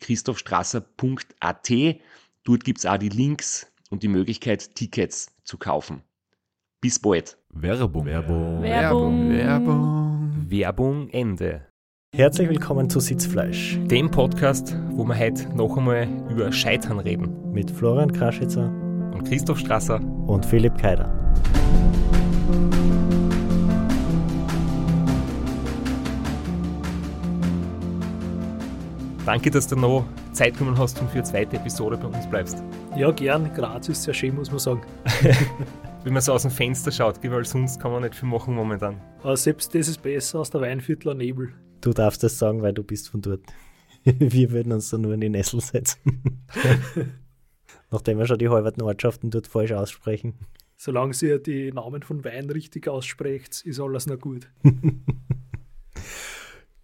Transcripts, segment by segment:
www.christophstrasser.at. Dort gibt es auch die Links und die Möglichkeit, Tickets zu kaufen. Bis bald. Werbung. Werbung. Werbung. Werbung. Werbung Ende. Herzlich willkommen zu Sitzfleisch Dem Podcast, wo wir heute noch einmal über Scheitern reden. mit Florian Kraschitzer Und Christoph Strasser. und Philipp Keider. Danke, dass du noch Zeit genommen hast und für eine zweite Episode bei uns bleibst. Ja, gern. Graz ist sehr schön, muss man sagen. Wenn man so aus dem Fenster schaut, weil sonst kann man nicht viel machen momentan. Aber selbst das ist besser als der Weinviertler Nebel. Du darfst das sagen, weil du bist von dort. Wir würden uns da nur in die Nessel setzen. Nachdem wir schon die halben Ortschaften dort falsch aussprechen. Solange ihr die Namen von Wein richtig aussprecht, ist alles noch gut.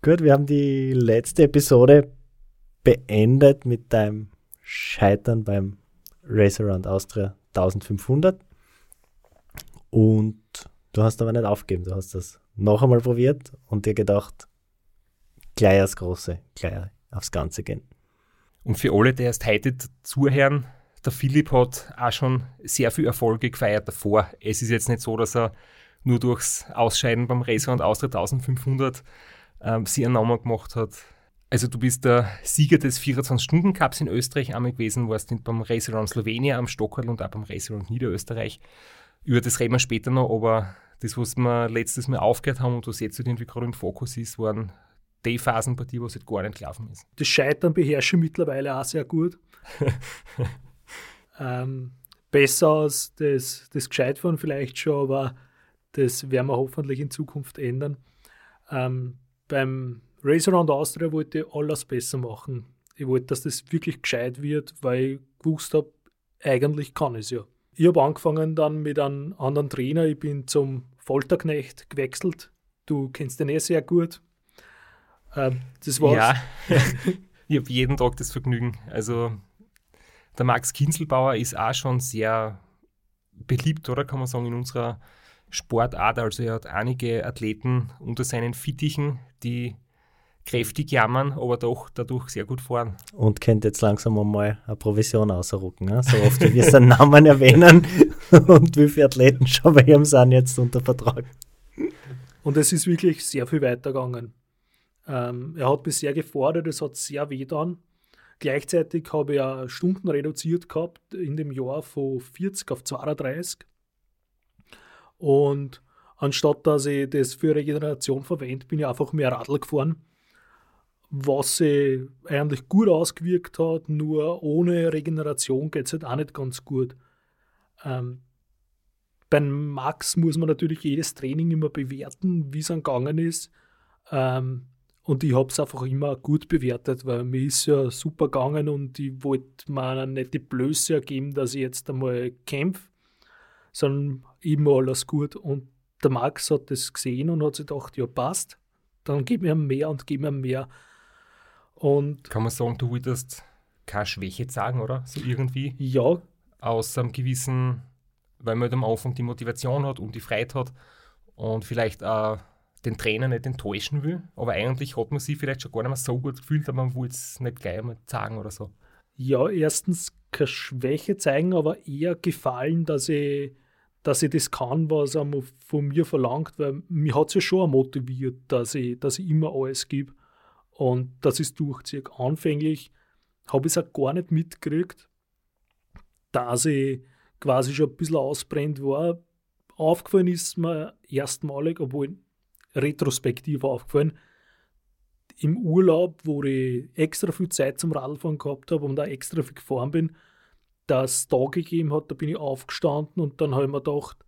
Gut, wir haben die letzte Episode beendet mit deinem Scheitern beim Race Around Austria 1500. Und du hast aber nicht aufgegeben. Du hast das noch einmal probiert und dir gedacht, gleich aufs Große, gleich aufs Ganze gehen. Und für alle, die erst heute zuhören, der Philipp hat auch schon sehr viel Erfolge gefeiert davor. Es ist jetzt nicht so, dass er nur durchs Ausscheiden beim Racer und Austria 1500 ähm, sich einen Namen gemacht hat. Also du bist der Sieger des 24-Stunden-Cups in Österreich einmal gewesen, warst beim Racer Around Slowenien am Stockerl und auch beim Racer Around Niederösterreich. Über das reden wir später noch, aber das, was wir letztes Mal aufgehört haben und was jetzt halt irgendwie gerade im Fokus ist, waren die Phasenpartie, wo es halt gar nicht gelaufen ist. Das Scheitern beherrsche ich mittlerweile auch sehr gut. ähm, besser als das, das Gescheitfahren vielleicht schon, aber das werden wir hoffentlich in Zukunft ändern. Ähm, beim Race Around Austria wollte ich alles besser machen. Ich wollte, dass das wirklich gescheit wird, weil ich gewusst habe, eigentlich kann ich es ja. Ich habe angefangen dann mit einem anderen Trainer. Ich bin zum Folterknecht gewechselt. Du kennst den eh sehr gut. Ähm, das war's. Ja, ich habe jeden Tag das Vergnügen. Also der Max Kinzelbauer ist auch schon sehr beliebt, oder kann man sagen, in unserer Sportart. Also er hat einige Athleten unter seinen Fittichen, die kräftig jammern, aber doch dadurch sehr gut fahren. Und könnt jetzt langsam einmal eine Provision ausrucken. Ne? So oft wie wir seinen Namen erwähnen und wie viele Athleten schon bei ihm sind jetzt unter Vertrag. Und es ist wirklich sehr viel weitergegangen. Ähm, er hat bisher gefordert, es hat sehr weh getan. Gleichzeitig habe ich auch Stunden reduziert gehabt in dem Jahr von 40 auf 32. Und anstatt dass ich das für Regeneration verwende, bin ich einfach mehr Radl gefahren, was sich eigentlich gut ausgewirkt hat, nur ohne Regeneration geht es halt auch nicht ganz gut. Ähm, beim Max muss man natürlich jedes Training immer bewerten, wie es gegangen ist. Ähm, und ich habe es einfach immer gut bewertet, weil mir ist ja super gegangen und ich wollte mir nicht die Blöße ergeben, dass ich jetzt einmal kämpfe, sondern immer alles gut. Und der Max hat das gesehen und hat sich gedacht, ja passt, dann gib mir mehr und gib mir mehr. Und Kann man sagen, du wolltest keine Schwäche zeigen, oder? So irgendwie. ja, Aus einem gewissen, weil man halt am Anfang die Motivation hat und die Freiheit hat und vielleicht auch den Trainer nicht enttäuschen will. Aber eigentlich hat man sich vielleicht schon gar nicht mehr so gut gefühlt, aber man will es nicht gleich einmal sagen oder so. Ja, erstens keine Schwäche zeigen, aber eher gefallen, dass ich, dass ich das kann, was mo- von mir verlangt, weil mich hat es ja schon motiviert, dass ich, dass ich immer alles gebe und dass ich es durchziehe. Anfänglich habe ich es auch gar nicht mitgekriegt, dass ich quasi schon ein bisschen ausbrennt war. Aufgefallen ist mir erstmalig, obwohl retrospektiv aufgefallen, im Urlaub, wo ich extra viel Zeit zum Radfahren gehabt habe und da extra viel gefahren bin, dass es da gegeben hat, da bin ich aufgestanden und dann habe ich mir gedacht,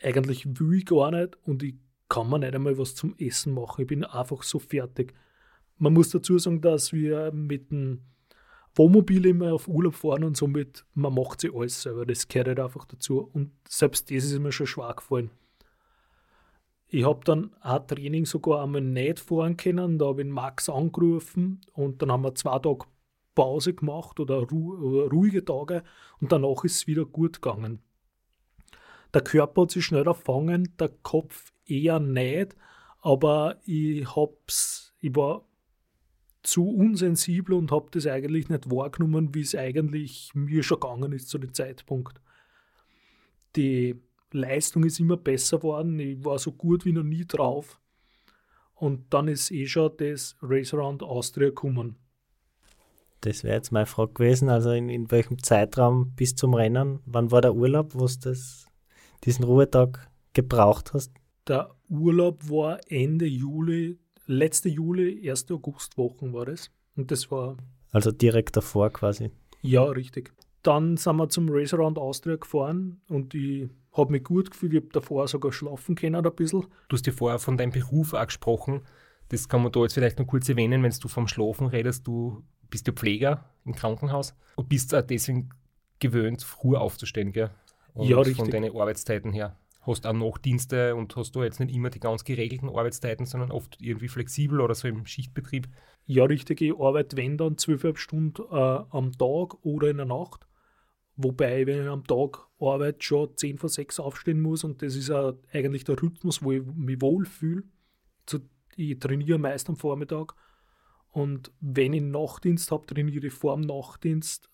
eigentlich will ich gar nicht und ich kann mir nicht einmal was zum Essen machen. Ich bin einfach so fertig. Man muss dazu sagen, dass wir mit dem Wohnmobil immer auf Urlaub fahren und somit, man macht sich alles selber. Das gehört halt einfach dazu. Und selbst das ist mir schon schwer gefallen. Ich habe dann ein Training sogar einmal nicht fahren können. Da habe ich Max angerufen und dann haben wir zwei Tage Pause gemacht oder, ru oder ruhige Tage und danach ist es wieder gut gegangen. Der Körper hat sich schnell erfangen, der Kopf eher nicht, aber ich hab's, ich war zu unsensibel und habe das eigentlich nicht wahrgenommen, wie es eigentlich mir schon gegangen ist zu dem Zeitpunkt. Die Leistung ist immer besser geworden, ich war so gut wie noch nie drauf. Und dann ist eh schon das Race Around Austria gekommen. Das wäre jetzt meine Frage gewesen. Also in, in welchem Zeitraum bis zum Rennen? Wann war der Urlaub, wo du diesen Ruhetag gebraucht hast? Der Urlaub war Ende Juli, letzte Juli, 1. Augustwochen war das. Und das war. Also direkt davor quasi. Ja, richtig. Dann sind wir zum Race Around Austria gefahren und ich habe mich gut gefühlt. Ich habe davor sogar schlafen können ein bisschen. Du hast dir vorher von deinem Beruf auch gesprochen. Das kann man da jetzt vielleicht noch kurz erwähnen, wenn du vom Schlafen redest. Du bist ja Pfleger im Krankenhaus und bist auch deswegen gewöhnt, früh aufzustehen, gell? Und Ja, richtig. Von deinen Arbeitszeiten her. Hast auch Nachtdienste und hast du jetzt nicht immer die ganz geregelten Arbeitszeiten, sondern oft irgendwie flexibel oder so im Schichtbetrieb. Ja, richtig. Ich arbeite, wenn dann, zwölfeinhalb Stunden äh, am Tag oder in der Nacht. Wobei, wenn ich am Tag arbeite, schon 10 vor 6 aufstehen muss und das ist auch eigentlich der Rhythmus, wo ich mich wohlfühle. Ich trainiere meist am Vormittag und wenn ich Nachtdienst habe, trainiere ich vor dem Nachtdienst,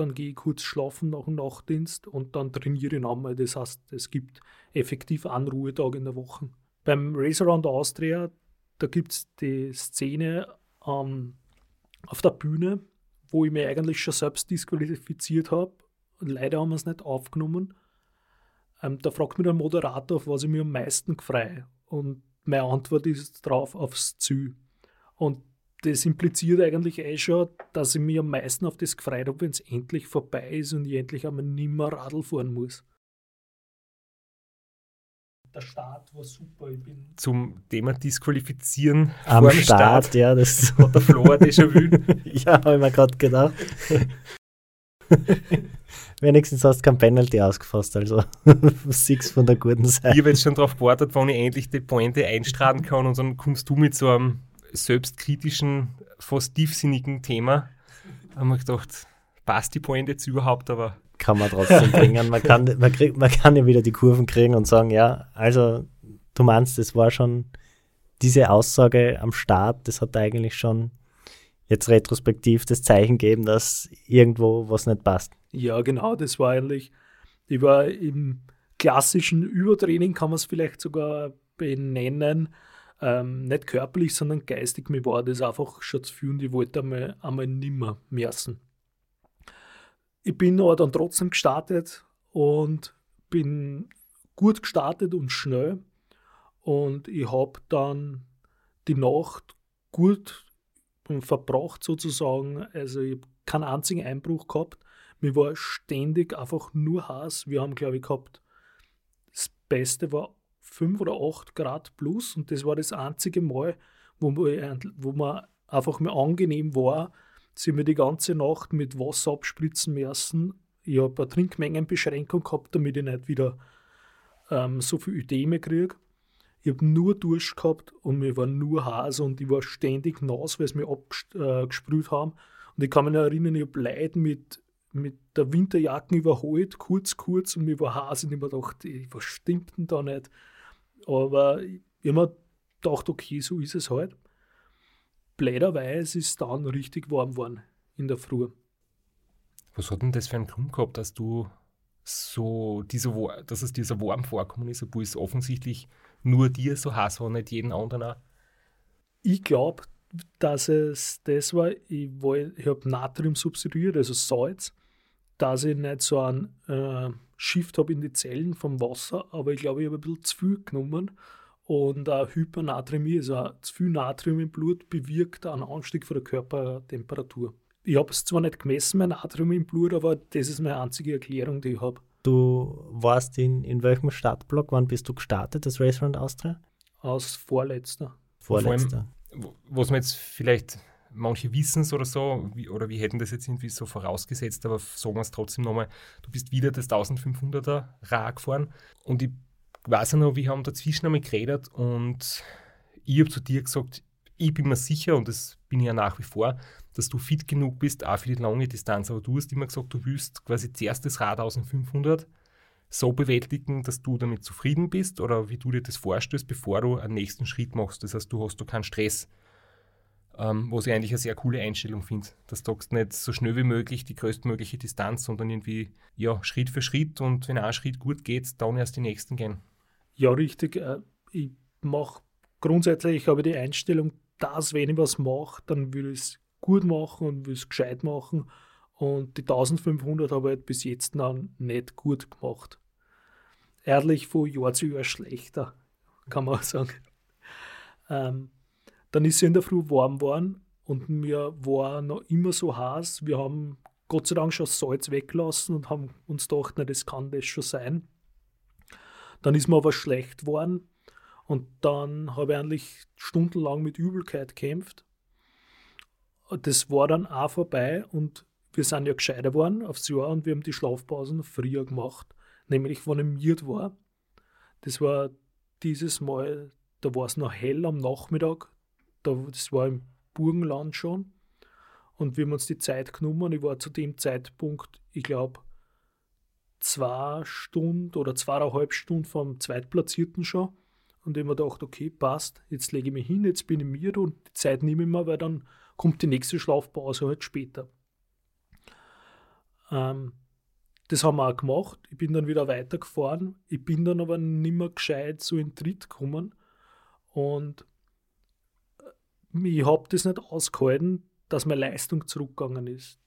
dann gehe ich kurz schlafen nach dem Nachtdienst und dann trainiere ich nochmal. Das heißt, es gibt effektiv einen Ruhetag in der Woche. Beim Race Around Austria, da gibt es die Szene ähm, auf der Bühne, wo ich mich eigentlich schon selbst disqualifiziert habe. Leider haben wir es nicht aufgenommen. Ähm, da fragt mich der Moderator, auf was ich mich am meisten freue. Und meine Antwort ist drauf aufs Ziel. Und das impliziert eigentlich eh schon, dass ich mich am meisten auf das gefreut habe, wenn es endlich vorbei ist und ich endlich einmal nimmer Radl fahren muss. Der Start war super. Ich bin Zum Thema Disqualifizieren Am vor dem Start, ja, das hat der Flo ein Déjà-vu. ja, habe ich mir gerade gedacht. Wenigstens hast du kein Penalty ausgefasst, also six von der guten Ich Seite. habe jetzt schon darauf gewartet, wann ich endlich die Pointe einstrahlen kann und dann kommst du mit so einem selbstkritischen, fast tiefsinnigen Thema. Da habe ich gedacht, passt die Pointe jetzt überhaupt, aber Kann man trotzdem bringen. Man kann, man, kriegt, man kann ja wieder die Kurven kriegen und sagen, ja, also du meinst, das war schon diese Aussage am Start, das hat eigentlich schon jetzt retrospektiv das Zeichen gegeben, dass irgendwo was nicht passt. Ja, genau, das war eigentlich, ich war im klassischen Übertraining, kann man es vielleicht sogar benennen, ähm, nicht körperlich, sondern geistig. Mir war das einfach schon zu viel und ich wollte einmal, einmal nimmer messen. Ich bin aber dann trotzdem gestartet und bin gut gestartet und schnell. Und ich habe dann die Nacht gut verbracht sozusagen. Also ich habe keinen einzigen Einbruch gehabt. Mir war ständig einfach nur heiß. Wir haben, glaube ich, gehabt, das Beste war 5 oder 8 Grad plus und das war das einzige Mal, wo man, wo man einfach mir angenehm war, sind wir die ganze Nacht mit Wasser abspritzen müssen. Ich habe eine Trinkmengenbeschränkung gehabt, damit ich nicht wieder ähm, so viel Ödeme kriege. Ich habe nur Durst gehabt und mir war nur heiß und ich war ständig nass, weil sie mich abgesprüht äh, haben. Und ich kann mich noch erinnern, ich habe Leute mit, mit der Winterjacke überholt, kurz, kurz, und mir war heiß und ich habe mir gedacht, was stimmt denn da nicht? Aber ich habe mir gedacht, okay, so ist es halt. Blöderweise ist es dann richtig warm geworden in der Früh. was hat denn das für einen Grund gehabt, dass du so diese, dass es dir so warm vorkommen ist, obwohl es offensichtlich nur dir so heiß war, nicht jeden anderen auch? Ich glaube, dass es das war, ich, ich habe Natrium substituiert, also Salz, dass ich nicht so einen äh, Shift habe in die Zellen vom Wasser, aber ich glaube, ich habe ein bisschen zu viel genommen und äh, Hypernatremie, also zu viel Natrium im Blut bewirkt einen Anstieg von der Körpertemperatur. Ich habe es zwar nicht gemessen, mein Natrium im Blut, aber das ist meine einzige Erklärung, die ich habe. Du warst in, in welchem Startblock? Wann bist du gestartet, das Race Round Austria? Als Vorletzter. vor allem- Vorletzter. Wo- Was man jetzt vielleicht, manche wissen es oder so, wie, oder wir hätten das jetzt irgendwie so vorausgesetzt, aber sagen wir es trotzdem nochmal, du bist wieder das 1500er Rad gefahren und ich weiß ja noch, wir haben dazwischen einmal geredet und ich habe zu dir gesagt, ich bin mir sicher und das bin ich ja nach wie vor, dass du fit genug bist, auch für die lange Distanz, aber du hast immer gesagt, du willst quasi zuerst das Rad 1500 so bewältigen, dass du damit zufrieden bist oder wie du dir das vorstellst, bevor du einen nächsten Schritt machst. Das heißt, du hast da keinen Stress. Ähm, was ich eigentlich eine sehr coole Einstellung finde. Dass du sagst nicht so schnell wie möglich die größtmögliche Distanz, sondern irgendwie ja, Schritt für Schritt und wenn ein Schritt gut geht, dann erst die nächsten gehen. Ja, richtig. äh, Ich mache grundsätzlich, ich habe die Einstellung, dass wenn ich was mache, dann will ich es gut machen und will es gescheit machen. Und die 1500 habe ich halt bis jetzt noch nicht gut gemacht. Ehrlich, von Jahr zu Jahr schlechter, kann man sagen. Ähm, dann ist es in der Früh warm geworden und mir war noch immer so heiß. Wir haben Gott sei Dank schon Salz weggelassen und haben uns gedacht, na, das kann das schon sein. Dann ist mir aber schlecht geworden und dann habe ich eigentlich stundenlang mit Übelkeit gekämpft. Das war dann auch vorbei und wir sind ja gescheiter geworden aufs Jahr und wir haben die Schlafpausen früher gemacht, nämlich wenn ich miert war. Das war dieses Mal, da war es noch hell am Nachmittag, das war im Burgenland schon und wir haben uns die Zeit genommen. Ich war zu dem Zeitpunkt, ich glaube, zwei Stunden oder zweieinhalb Stunden vom Zweitplatzierten schon. Und ich habe mir gedacht, okay, passt, jetzt lege ich mich hin, jetzt bin ich mir und die Zeit nehme ich mir, weil dann kommt die nächste Schlafpause halt später. Ähm, das haben wir auch gemacht. Ich bin dann wieder weitergefahren. Ich bin dann aber nicht mehr gescheit so in Tritt gekommen. Und ich habe das nicht ausgehalten, dass meine Leistung zurückgegangen ist.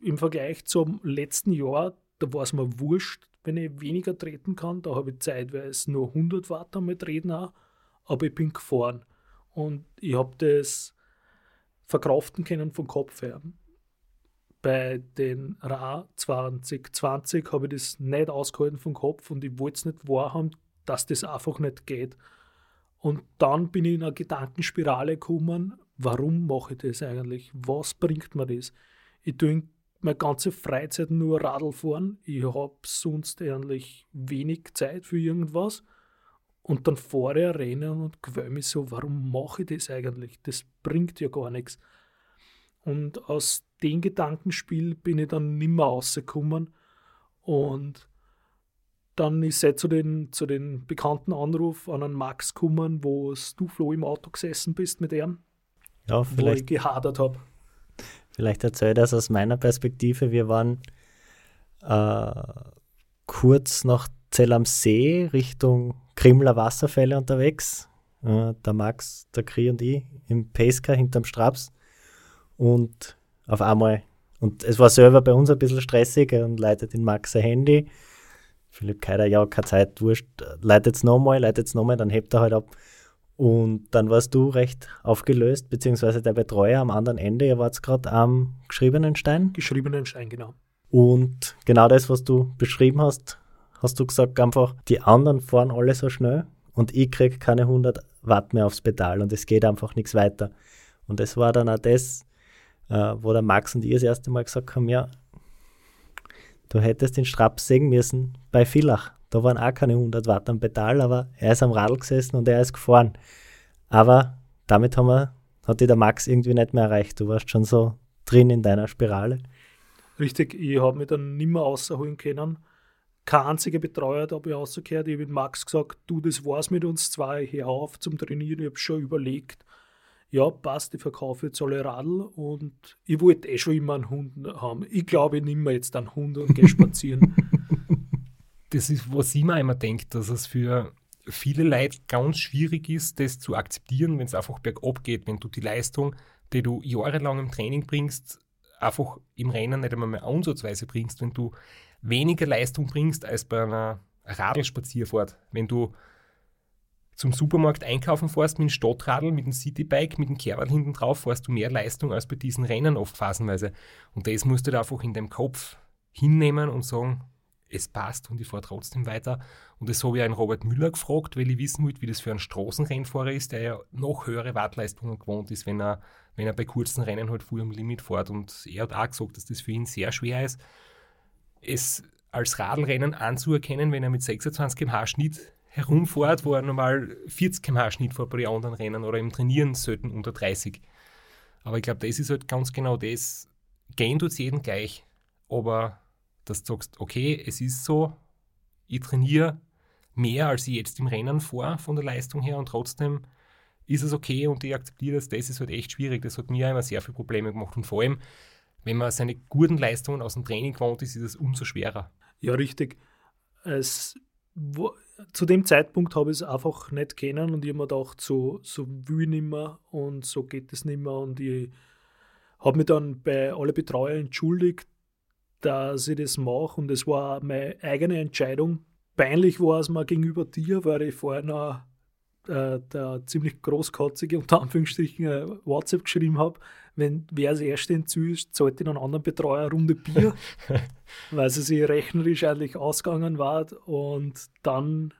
Im Vergleich zum letzten Jahr, da war es mir wurscht, wenn ich weniger treten kann. Da habe ich zeitweise nur 100 Watt einmal treten auch, aber ich bin gefahren. Und ich habe das verkraften können vom Kopf her. Bei den Ra 2020 habe ich das nicht ausgehalten vom Kopf und ich wollte es nicht wahrhaben, dass das einfach nicht geht. Und dann bin ich in eine Gedankenspirale gekommen, warum mache ich das eigentlich? Was bringt mir das? Ich tue meine ganze Freizeit nur Radl fahren. Ich habe sonst eigentlich wenig Zeit für irgendwas. Und dann fahre ich ein Rennen und gewöhne mich so, warum mache ich das eigentlich? Das bringt ja gar nichts. Und aus dem Gedankenspiel bin ich dann nimmer rausgekommen. Und dann ist es zu den, zu den bekannten Anruf an einen Max gekommen, wo du, Flo, im Auto gesessen bist mit ihm, Ja, wo ich vielleicht, gehadert habe. vielleicht erzähle ich das aus meiner Perspektive. Wir waren äh, kurz nach Zell am See Richtung Krimler Wasserfälle unterwegs. Äh, der Max, der Kri und ich im Pesca hinterm Straps. Und auf einmal, und es war selber bei uns ein bisschen stressig und leitet den Max sein Handy. Philipp Keider, ja, keine Zeit, wurscht, leitet es nochmal, leitet es nochmal, dann hebt er halt ab. Und dann warst du recht aufgelöst, beziehungsweise der Betreuer am anderen Ende, ihr wart gerade am geschriebenen Stein. Geschriebenen Stein, genau. Und genau das, was du beschrieben hast, hast du gesagt, einfach, die anderen fahren alle so schnell und ich krieg keine 100 Watt mehr aufs Pedal und es geht einfach nichts weiter. Und das war dann auch das, äh, wo der Max und ich das erste Mal gesagt haben, ja, du hättest den Straps sägen müssen bei Villach. Da waren auch keine 100 Watt am Pedal, aber er ist am Radl gesessen und er ist gefahren. Aber damit haben wir, hat dich der Max irgendwie nicht mehr erreicht. Du warst schon so drin in deiner Spirale. Richtig, ich habe mich dann nicht mehr rausholen können. Kein einziger Betreuer hat aber rausgehört. Ich habe mit Max gesagt, du, das war's mit uns zwei, hör auf zum Trainieren. Ich habe schon überlegt, ja, passt, ich verkaufe jetzt alle Radl und ich wollte eh schon immer einen Hund haben. Ich glaube, ich nehme jetzt einen Hund und gehe spazieren. Das ist, was ich mir immer denke, dass es für viele Leute ganz schwierig ist, das zu akzeptieren, wenn es einfach bergab geht, wenn du die Leistung, die du jahrelang im Training bringst, einfach im Rennen nicht einmal mehr ansatzweise bringst, wenn du weniger Leistung bringst als bei einer Radlspazierfahrt. Wenn du zum Supermarkt einkaufen fährst mit dem Stadtradl, mit dem Citybike, mit dem Kerl hinten drauf, fährst du mehr Leistung als bei diesen Rennen oft phasenweise. Und das musst du da einfach in deinem Kopf hinnehmen und sagen, es passt und ich fahre trotzdem weiter. Und das habe ich einen Robert Müller gefragt, weil ich wissen wollte, wie das für einen Straßenrennfahrer ist, der ja noch höhere Wattleistungen gewohnt ist, wenn er, wenn er bei kurzen Rennen halt früh am Limit fährt. Und er hat auch gesagt, dass das für ihn sehr schwer ist, es als Radlrennen anzuerkennen, wenn er mit 26 km/h Schnitt herumfährt, wo er normal 40 km/h Schnitt fährt bei den anderen Rennen oder im Trainieren selten unter 30. Aber ich glaube, das ist halt ganz genau das. Gehen tut es jedem gleich, aber dass du sagst, okay, es ist so, ich trainiere mehr, als ich jetzt im Rennen vor von der Leistung her und trotzdem ist es okay und ich akzeptiere das, das ist halt echt schwierig. Das hat mir immer sehr viele Probleme gemacht und vor allem, wenn man seine guten Leistungen aus dem Training gewohnt ist, ist es umso schwerer. Ja, richtig. Es, wo, zu dem Zeitpunkt habe ich es einfach nicht kennen und ich habe mir gedacht, so, so will ich nicht mehr und so geht es nicht mehr und ich habe mich dann bei allen Betreuern entschuldigt, dass ich das mache und es war meine eigene Entscheidung. Peinlich war es mir gegenüber dir, weil ich vorher noch äh, der ziemlich großkotzige, unter Anführungsstrichen, äh, WhatsApp geschrieben habe, wenn wer als Erste entzüßt, zahlt in einen anderen Betreuer eine Runde Bier, weil sie sich rechnerisch eigentlich ausgegangen war und dann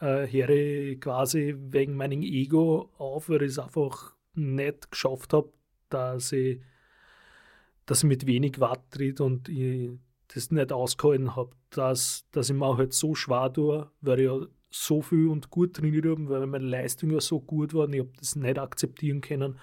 äh, höre ich quasi wegen meinem Ego auf, weil ich es einfach nicht geschafft habe, dass ich dass ich mit wenig Watt tritt und ich das nicht ausgehalten habe, dass, dass ich mir halt so schwer tue, weil ich ja so viel und gut trainiert habe, weil meine Leistung ja so gut war und ich habe das nicht akzeptieren können,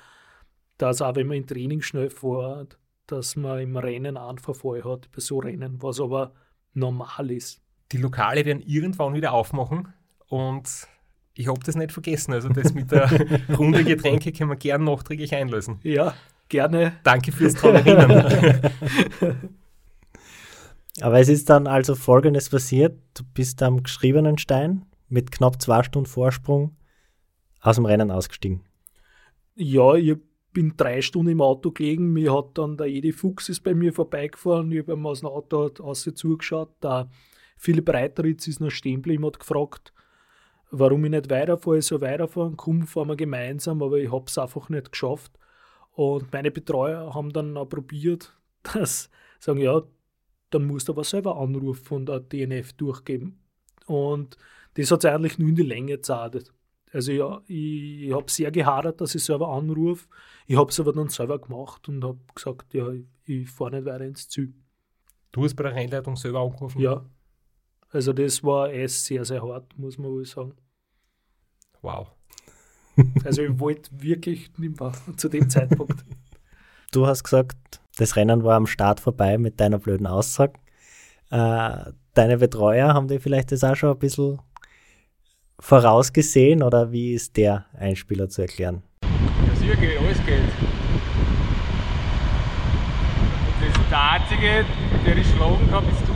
dass auch wenn man im Training schnell fährt, dass man im Rennen einen Verfall hat bei so Rennen, was aber normal ist. Die Lokale werden irgendwann wieder aufmachen und ich habe das nicht vergessen. Also das mit der Runde Getränke können wir gern nachträglich einlösen. Ja, gerne. Danke fürs dran erinnern. Aber es ist dann also Folgendes passiert. Du bist am geschriebenen Stein mit knapp zwei Stunden Vorsprung aus dem Rennen ausgestiegen. Ja, ich bin drei Stunden im Auto gelegen. Mir hat dann der Edi Fuchs ist bei mir vorbeigefahren. Ich habe ihm aus dem Auto aus zugeschaut. Der Philipp Reiteritz ist noch stehen geblieben, hat gefragt, warum ich nicht weiterfahre. Ich soll weiterfahren, komm, fahren wir gemeinsam, aber ich habe es einfach nicht geschafft. Und meine Betreuer haben dann auch probiert, dass sagen, ja, dann musst du aber selber Anruf von der DNF durchgeben. Und das hat es eigentlich nur in die Länge gezahlt. Also ja, ich, ich habe sehr gehadert, dass ich selber anrufe. Ich habe es aber dann selber gemacht und habe gesagt, ja, ich, ich fahre nicht weiter ins Ziel. Du hast bei der Rennleitung selber angerufen? Ja. Also das war eh sehr, sehr hart, muss man wohl sagen. Wow. Also ich wollte wirklich nicht mehr zu dem Zeitpunkt. Du hast gesagt, das Rennen war am Start vorbei mit deiner blöden Aussage. Äh, deine Betreuer haben dir vielleicht das auch schon ein bisschen vorausgesehen oder wie ist der Einspieler zu erklären? Ja, sicher geht, alles geht. Und das der Einzige, der ich schlagen kann, Philipp. Du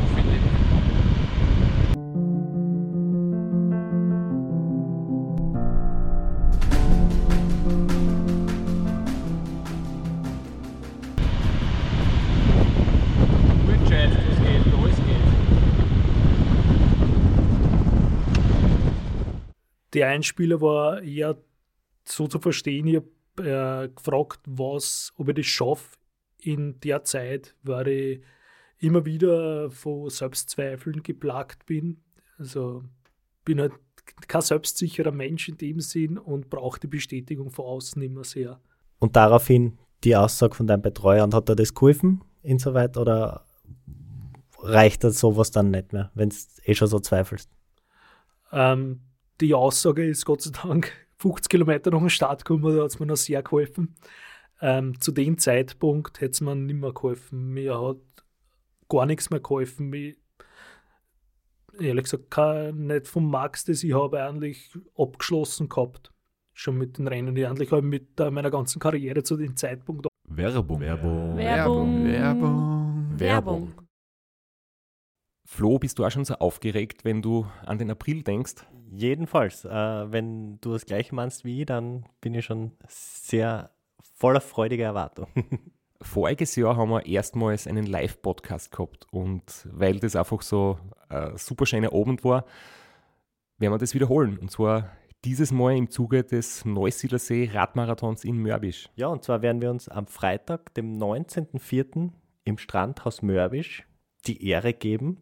Der Einspieler war eher so zu verstehen, ich habe äh, gefragt, was, ob ich das schaffe in der Zeit, weil ich immer wieder von Selbstzweifeln geplagt bin. Also bin halt kein selbstsicherer Mensch in dem Sinn und brauche die Bestätigung von außen immer sehr. Und daraufhin die Aussage von deinem Betreuer und hat er das geholfen insoweit oder reicht das sowas dann nicht mehr, wenn du eh schon so zweifelst? Ähm, die Aussage ist Gott sei Dank 50 Kilometer nach dem Start gekommen, da hat es mir noch sehr geholfen. Ähm, zu dem Zeitpunkt hätte es mir nicht mehr geholfen. Mir hat gar nichts mehr geholfen. Mir, ehrlich gesagt, kein, nicht vom Max, das ich habe, eigentlich abgeschlossen gehabt. Schon mit den Rennen. Ich eigentlich habe mit äh, meiner ganzen Karriere zu dem Zeitpunkt Werbung. Werbung. Werbung. Werbung. Werbung. Flo, bist du auch schon so aufgeregt, wenn du an den April denkst? Jedenfalls, äh, wenn du das gleiche meinst wie ich, dann bin ich schon sehr voller freudiger Erwartung. Voriges Jahr haben wir erstmals einen Live-Podcast gehabt und weil das einfach so ein super schöner Abend war, werden wir das wiederholen. Und zwar dieses Mal im Zuge des Neusiedlersee Radmarathons in Mörbisch. Ja, und zwar werden wir uns am Freitag, dem 19.04. im Strandhaus Mörbisch die Ehre geben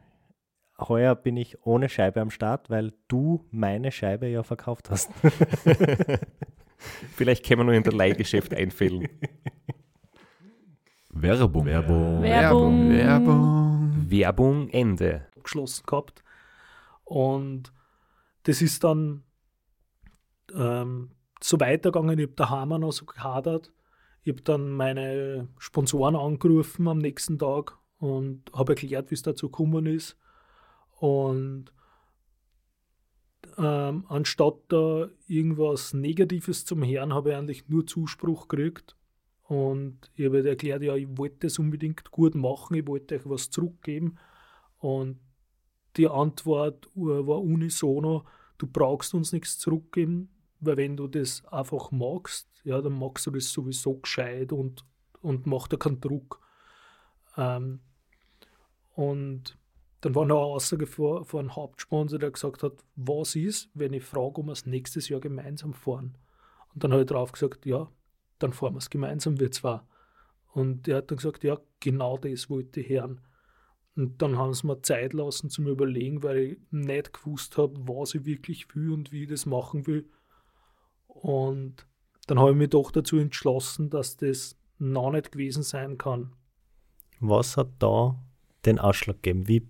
Heuer bin ich ohne Scheibe am Start, weil du meine Scheibe ja verkauft hast. Vielleicht können wir noch in der Leihgeschäft einfällen. Werbung. Werbung. Werbung. Werbung. Werbung Ende. geschlossen gehabt. Und das ist dann ähm, so weitergegangen. Ich habe daheim noch so gehadert. Ich habe dann meine Sponsoren angerufen am nächsten Tag und habe erklärt, wie es dazu gekommen ist. Und ähm, anstatt da irgendwas Negatives zum Hören, habe ich eigentlich nur Zuspruch gekriegt. Und ich habe halt erklärt, ja, ich wollte das unbedingt gut machen, ich wollte euch was zurückgeben. Und die Antwort war unisono, du brauchst uns nichts zurückgeben, weil wenn du das einfach magst, ja, dann magst du das sowieso gescheit und, und mach da keinen Druck. Ähm, und dann war noch eine Aussage von, von einem Hauptsponsor, der gesagt hat, was ist, wenn ich frage, ob wir es nächstes Jahr gemeinsam fahren. Und dann habe ich drauf gesagt, ja, dann fahren wir es gemeinsam, wir zwei. Und er hat dann gesagt, ja, genau das wollte ich hören. Und dann haben sie mir Zeit lassen zum Überlegen, weil ich nicht gewusst habe, was ich wirklich will und wie ich das machen will. Und dann habe ich mich doch dazu entschlossen, dass das noch nicht gewesen sein kann. Was hat da den Ausschlag gegeben? Wie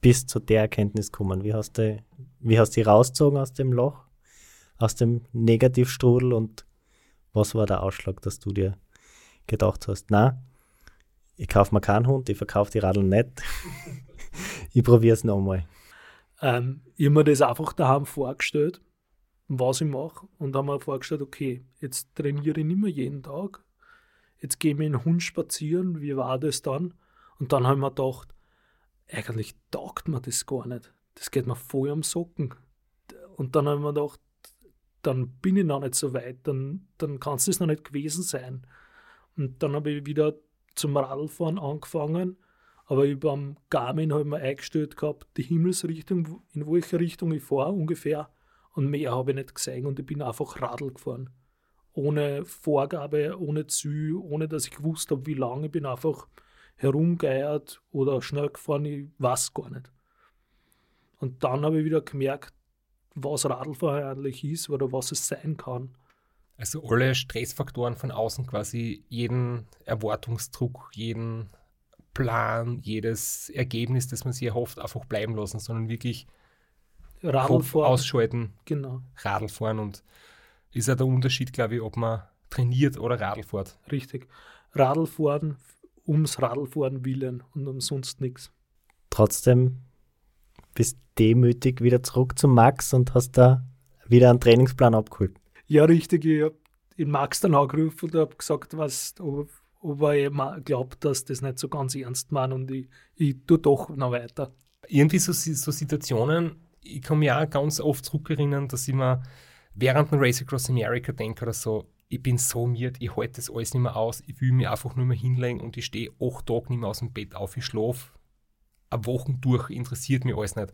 bist du zu der Erkenntnis gekommen? Wie hast du, wie hast du rausgezogen aus dem Loch, aus dem Negativstrudel und was war der Ausschlag, dass du dir gedacht hast, na, ich kaufe mir keinen Hund, ich verkaufe die Radl nicht, ich probiere es nochmal. Ähm, ich habe mir das einfach daheim vorgestellt, was ich mache, und habe mir vorgestellt, okay, jetzt trainiere ich nicht mehr jeden Tag, jetzt gehe ich mit dem Hund spazieren, wie war das dann? Und dann habe ich mir gedacht, eigentlich taugt mir das gar nicht. Das geht mir voll am Socken. Und dann habe ich mir gedacht, dann bin ich noch nicht so weit, dann, dann kann es das noch nicht gewesen sein. Und dann habe ich wieder zum Radfahren angefangen, aber über am Garmin habe ich mir eingestellt gehabt, die Himmelsrichtung, in welche Richtung ich fahre ungefähr. Und mehr habe ich nicht gesehen und ich bin einfach Radl gefahren. Ohne Vorgabe, ohne Ziel, ohne dass ich gewusst habe, wie lange. Ich bin einfach herumgeiert oder schnell gefahren, ich weiß gar nicht. Und dann habe ich wieder gemerkt, was Radlfahren eigentlich ist oder was es sein kann. Also alle Stressfaktoren von außen quasi, jeden Erwartungsdruck, jeden Plan, jedes Ergebnis, das man sich erhofft, einfach bleiben lassen, sondern wirklich Radlfahren, ausschalten, genau, Radl fahren und ist ja der Unterschied, glaube ich, ob man trainiert oder Radl fährt. richtig. Radlfahren ums Radlfahren willen und umsonst nichts. Trotzdem bist demütig wieder zurück zum Max und hast da wieder einen Trainingsplan abgeholt. Ja, richtig. Ich habe den Max dann angerufen und habe gesagt, was, ob, ob er glaubt, dass das nicht so ganz ernst meint und ich, ich tue doch noch weiter. Irgendwie so, so Situationen, ich kann mich auch ganz oft zurückerinnern, dass ich mir während dem Race Across America denke oder so, ich bin so miert, ich halte das alles nicht mehr aus, ich will mich einfach nur mehr hinlegen und ich stehe acht Tage nicht mehr aus dem Bett auf, ich schlafe eine Woche durch, interessiert mich alles nicht.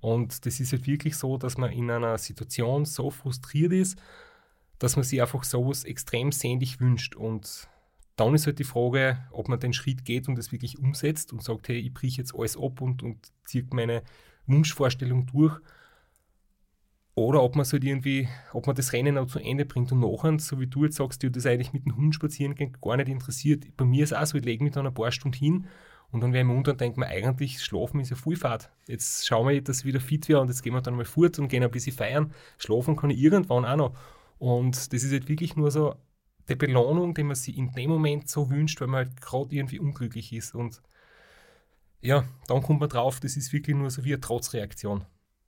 Und das ist halt wirklich so, dass man in einer Situation so frustriert ist, dass man sich einfach sowas extrem sehnlich wünscht. Und dann ist halt die Frage, ob man den Schritt geht und das wirklich umsetzt und sagt, hey, ich brich jetzt alles ab und, und ziehe meine Wunschvorstellung durch. Oder ob man es halt irgendwie, ob man das Rennen auch zu Ende bringt und nachher, so wie du jetzt sagst, dir das eigentlich mit dem Hund spazieren gehen gar nicht interessiert. Bei mir ist es auch so, ich lege mich dann ein paar Stunden hin und dann wäre ich im Unter und denke mir, eigentlich Schlafen ist ja Vollfahrt. Jetzt schauen wir, dass ich wieder fit wäre und jetzt gehen wir dann mal fort und gehen ein bisschen feiern. Schlafen kann ich irgendwann auch noch. Und das ist halt wirklich nur so die Belohnung, die man sich in dem Moment so wünscht, weil man halt gerade irgendwie unglücklich ist. Und ja, dann kommt man drauf, das ist wirklich nur so wie eine Trotzreaktion.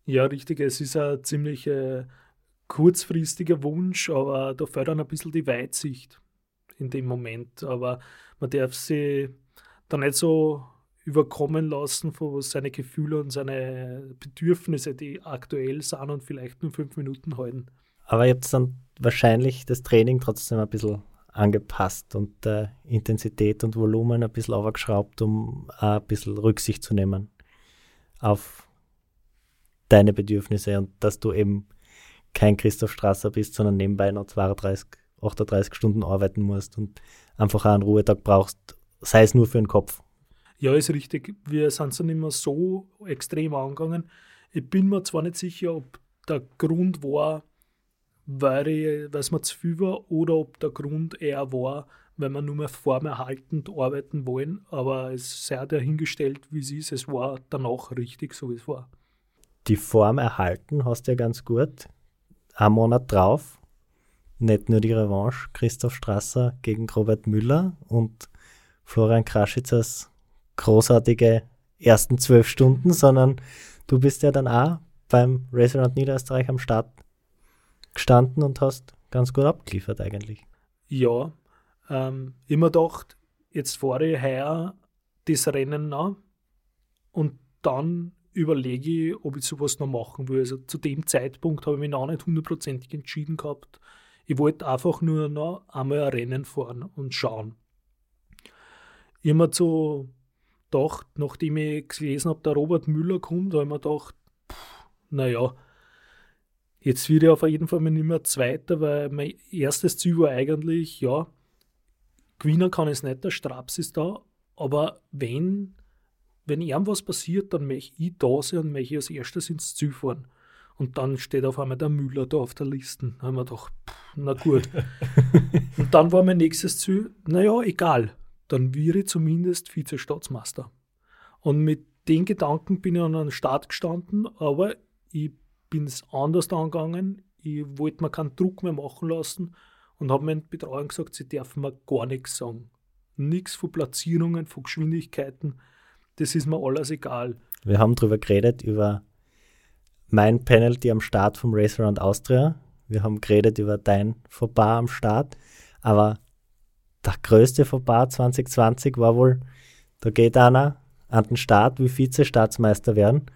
Ja, richtig. Es ist ein ziemlich äh, kurzfristiger Wunsch, aber da dann ein bisschen die Weitsicht in dem Moment. Aber man darf sie da nicht so überkommen lassen von seine Gefühle und seine Bedürfnisse, die aktuell sind und vielleicht nur fünf Minuten halten. Aber ihr habt dann wahrscheinlich das Training trotzdem ein bisschen angepasst und äh, Intensität und Volumen ein bisschen aufgeschraubt, um ein bisschen Rücksicht zu nehmen auf deine Bedürfnisse und dass du eben kein Christoph Strasser bist, sondern nebenbei noch 32, 38 Stunden arbeiten musst und einfach auch einen Ruhetag brauchst, sei es nur für den Kopf. Ja, ist richtig. Wir sind es nicht mehr so extrem angegangen. Ich bin mir zwar nicht sicher, ob der Grund war, weil, es mir zu viel war oder ob der Grund eher war, weil wir nur mehr formerhaltend arbeiten wollen, aber es sei dahingestellt, wie es ist. Es war danach richtig, so wie es war. Die Form erhalten hast du ja ganz gut. Ein Monat drauf, nicht nur die Revanche, Christoph Strasser gegen Robert Müller und Florian Kraschitzers großartige ersten zwölf Stunden, sondern du bist ja dann auch beim Around Niederösterreich am Start gestanden und hast ganz gut abgeliefert eigentlich. Ja, ähm, immer gedacht, jetzt fahre ich heuer das Rennen nach und dann überlege ich, ob ich sowas noch machen will. Also zu dem Zeitpunkt habe ich mich noch nicht hundertprozentig entschieden gehabt. Ich wollte einfach nur noch einmal ein Rennen fahren und schauen. Immer so gedacht, nachdem ich gelesen habe, der Robert Müller kommt, habe ich mir gedacht, naja, jetzt wird ich auf jeden Fall nicht mehr Zweiter, weil mein erstes Ziel war eigentlich, ja, gewinnen kann ich es nicht, der Straps ist da, aber wenn, wenn irgendwas passiert, dann möchte ich da sein und möchte ich als erstes ins Ziel fahren. Und dann steht auf einmal der Müller da auf der Liste. Da haben wir gedacht, pff, na gut. und dann war mein nächstes Ziel, naja, egal, dann wäre ich zumindest Vize-Staatsmeister. Und mit den Gedanken bin ich an den Start gestanden, aber ich bin es anders angegangen. Ich wollte mir keinen Druck mehr machen lassen und habe meinen Betreuern gesagt, sie dürfen mir gar nichts sagen. Nichts von Platzierungen, von Geschwindigkeiten. Das ist mir alles egal. Wir haben darüber geredet, über mein Penalty am Start vom Race Around Austria. Wir haben geredet über dein Fauxpas am Start. Aber der größte Fauxpas 2020 war wohl, da geht einer an den Start, will Vize-Staatsmeister werden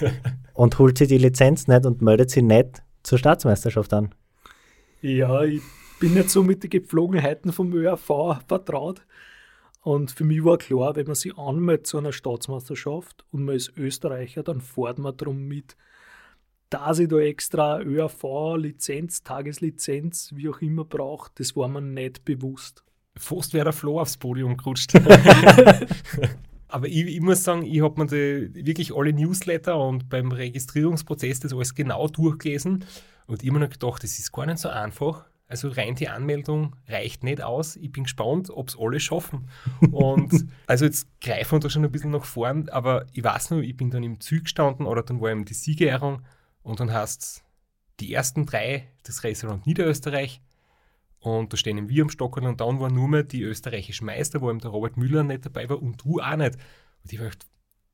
und holt sich die Lizenz nicht und meldet sie nicht zur Staatsmeisterschaft an. Ja, ich bin nicht so mit den Gepflogenheiten vom ÖRV vertraut. Und für mich war klar, wenn man sich anmeldet zu einer Staatsmeisterschaft und man ist Österreicher, dann fährt man darum mit, dass ich da extra ÖRV-Lizenz, Tageslizenz, wie auch immer braucht, das war mir nicht bewusst. Fast wäre der Flo aufs Podium gerutscht. Aber ich, ich, muss sagen, ich habe mir die, wirklich alle Newsletter und beim Registrierungsprozess das alles genau durchgelesen und immer noch gedacht, das ist gar nicht so einfach. Also rein die Anmeldung reicht nicht aus. Ich bin gespannt, ob es alle schaffen. Und also jetzt greifen wir da schon ein bisschen nach vorn, aber ich weiß nur, ich bin dann im Zug gestanden oder dann war eben die Siegerehrung und dann heißt die ersten drei des Restaurant Niederösterreich und da stehen wir am Stockerl und dann waren nur mehr die österreichischen Meister, wo eben der Robert Müller nicht dabei war und du auch nicht. Und ich dachte,